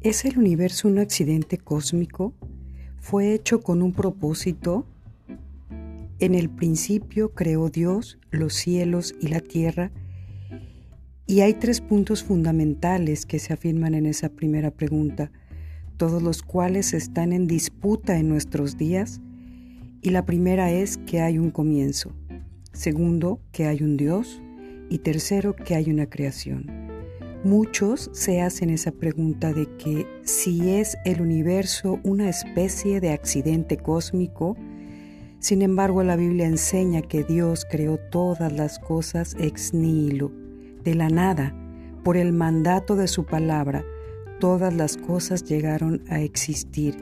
¿Es el universo un accidente cósmico? ¿Fue hecho con un propósito? En el principio creó Dios los cielos y la tierra y hay tres puntos fundamentales que se afirman en esa primera pregunta, todos los cuales están en disputa en nuestros días. Y la primera es que hay un comienzo, segundo, que hay un Dios y tercero, que hay una creación. Muchos se hacen esa pregunta de que si es el universo una especie de accidente cósmico, sin embargo la Biblia enseña que Dios creó todas las cosas ex nihilo, de la nada, por el mandato de su palabra, todas las cosas llegaron a existir